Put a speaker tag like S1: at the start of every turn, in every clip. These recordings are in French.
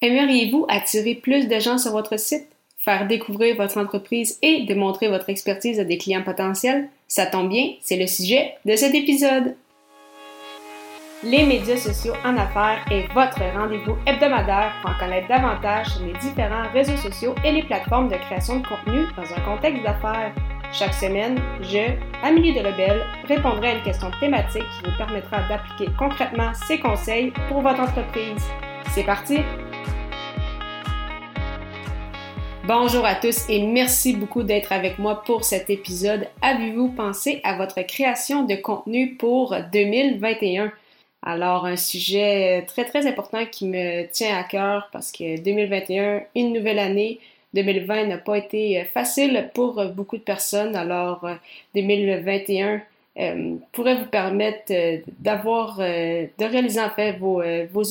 S1: Aimeriez-vous attirer plus de gens sur votre site, faire découvrir votre entreprise et démontrer votre expertise à des clients potentiels? Ça tombe bien, c'est le sujet de cet épisode. Les médias sociaux en affaires est votre rendez-vous hebdomadaire pour en connaître davantage sur les différents réseaux sociaux et les plateformes de création de contenu dans un contexte d'affaires. Chaque semaine, je, Amélie de Rebelle, répondrai à une question thématique qui vous permettra d'appliquer concrètement ces conseils pour votre entreprise. C'est parti! Bonjour à tous et merci beaucoup d'être avec moi pour cet épisode. Avez-vous pensé à votre création de contenu pour 2021? Alors, un sujet très très important qui me tient à cœur parce que 2021, une nouvelle année, 2020 n'a pas été facile pour beaucoup de personnes. Alors, 2021 euh, pourrait vous permettre euh, d'avoir, euh, de réaliser en fait vos,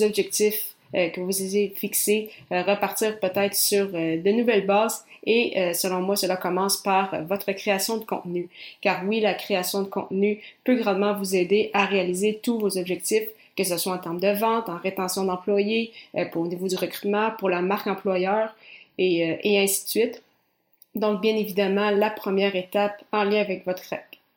S1: objectifs euh, que vous ayez fixé, euh, repartir peut-être sur euh, de nouvelles bases et selon moi, cela commence par votre création de contenu. Car oui, la création de contenu peut grandement vous aider à réaliser tous vos objectifs, que ce soit en termes de vente, en rétention d'employés, pour au niveau du recrutement, pour la marque employeur et ainsi de suite. Donc, bien évidemment, la première étape en lien avec votre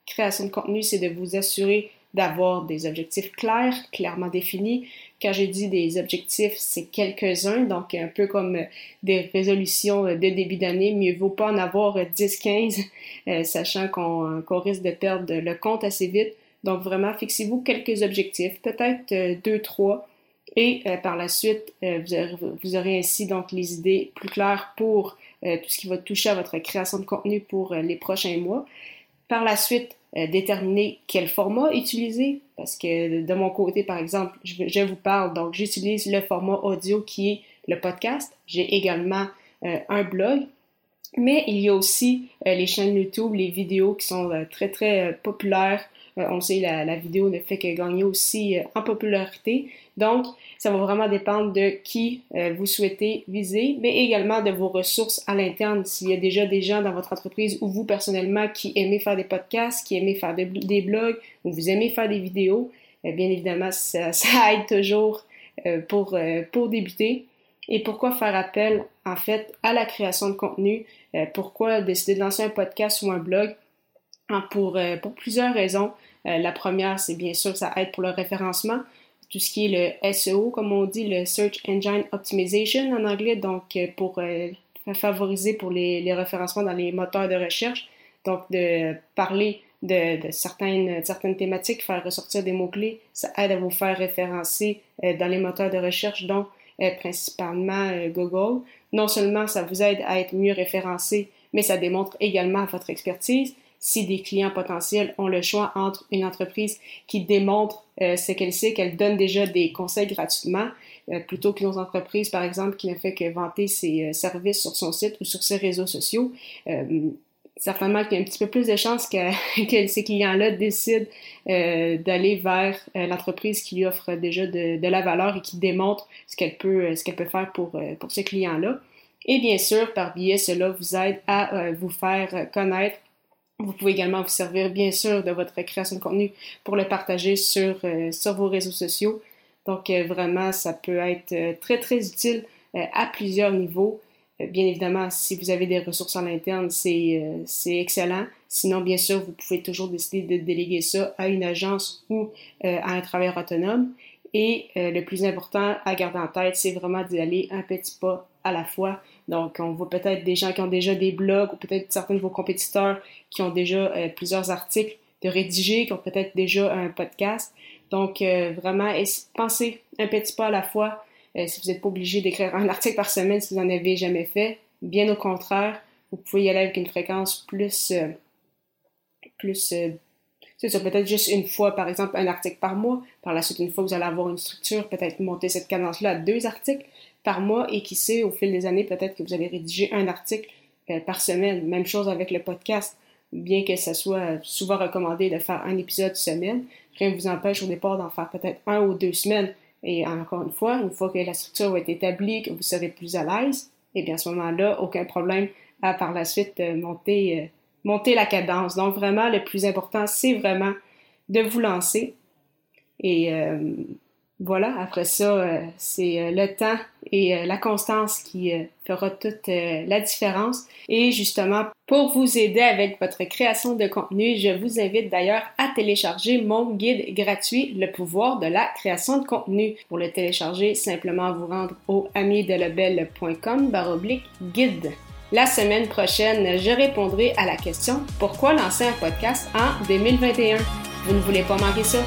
S1: création de contenu, c'est de vous assurer d'avoir des objectifs clairs, clairement définis. Quand je dis des objectifs, c'est quelques-uns, donc un peu comme des résolutions de début d'année, mieux vaut pas en avoir 10-15, euh, sachant qu'on risque de perdre le compte assez vite. Donc vraiment, fixez-vous quelques objectifs, peut-être euh, deux, trois, et euh, par la suite, vous aurez, vous, aurez, ainsi donc les idées plus claires pour tout ce qui va toucher à votre création de contenu pour les prochains mois. Par la suite, euh, déterminer quel format utiliser, parce que de mon côté, par exemple, je, vous parle, donc j'utilise le format audio qui est le podcast. J'ai également euh, un blog, mais il y a aussi euh, les chaînes YouTube, les vidéos qui sont très, très populaires. On sait, la, la vidéo ne fait que gagner aussi en popularité. Donc, ça va vraiment dépendre de qui euh, vous souhaitez viser, mais également de vos ressources à l'interne. S'il y a déjà des gens dans votre entreprise ou vous personnellement qui aimez faire des podcasts, qui aimez faire des, blogs ou vous aimez faire des vidéos, euh, bien évidemment, ça, aide toujours euh, pour, pour débuter. Et pourquoi faire appel, en fait, à la création de contenu? pourquoi décider de lancer un podcast ou un blog? Pour, pour plusieurs raisons. la première, c'est bien sûr, ça aide pour le référencement tout ce qui est le SEO, comme on dit, le Search Engine Optimization en anglais, donc euh, pour euh, favoriser pour les, référencements dans les moteurs de recherche. Donc, de parler de, certaines, thématiques, faire ressortir des mots-clés, ça aide à vous faire référencer euh, dans les moteurs de recherche, dont principalement Google. Non seulement ça vous aide à être mieux référencé, mais ça démontre également votre expertise si des clients potentiels ont le choix entre une entreprise qui démontre euh, ce qu'elle sait, qu'elle donne déjà des conseils gratuitement, euh, plutôt qu'une autre entreprise, par exemple, qui ne fait que vanter ses euh, services sur son site ou sur ses réseaux sociaux. certainement qu'il y a un petit peu plus de chances que, ces clients-là décident d'aller vers l'entreprise qui lui offre déjà de, la valeur et qui démontre ce qu'elle peut, peut faire pour, pour ce client-là. Et bien sûr, par biais, cela vous aide à vous faire connaître vous pouvez également vous servir, bien sûr, de votre création de contenu pour le partager sur, euh, sur vos réseaux sociaux. Donc, euh, vraiment, ça peut être euh, très, très utile à plusieurs niveaux. bien évidemment, si vous avez des ressources en interne, c'est excellent. Sinon, bien sûr, vous pouvez toujours décider de déléguer ça à une agence ou à un travailleur autonome. Et le plus important à garder en tête, c'est vraiment d'y aller un petit pas à la fois. Donc, on voit peut-être des gens qui ont déjà des blogs ou peut-être certains de vos compétiteurs qui ont déjà euh, plusieurs articles de rédiger, qui ont peut-être déjà un podcast. Donc, euh, vraiment, pensez un petit pas à la fois. Euh, si vous n'êtes pas obligé d'écrire un article par semaine si vous n'en avez jamais fait, bien au contraire, vous pouvez y aller avec une fréquence plus, plus c'est ça, peut-être juste une fois, par exemple, un article par mois. Par la suite, une fois que vous allez avoir une structure, peut-être monter cette cadence-là à deux articles par mois et qui sait, au fil des années, peut-être que vous allez rédiger un article euh, par semaine. Même chose avec le podcast. Bien que ce soit souvent recommandé de faire un épisode semaine, rien ne vous empêche au départ d'en faire peut-être un ou deux semaines. Et encore une fois, une fois que la structure va être établie, que vous serez plus à l'aise, et eh bien à ce moment-là, aucun problème à par la suite euh, monter, euh, monter la cadence. Donc vraiment, le plus important, c'est vraiment de vous lancer. Et voilà, après ça, euh, c'est euh, le temps et euh, la constance qui fera toute la différence. Et justement, pour vous aider avec votre création de contenu, je vous invite d'ailleurs à télécharger mon guide gratuit, Le pouvoir de la création de contenu. Pour le télécharger, simplement vous rendre au amidelebel.com baroblique guide. La semaine prochaine, je répondrai à la question Pourquoi lancer un podcast en 2021 Vous ne voulez pas manquer ça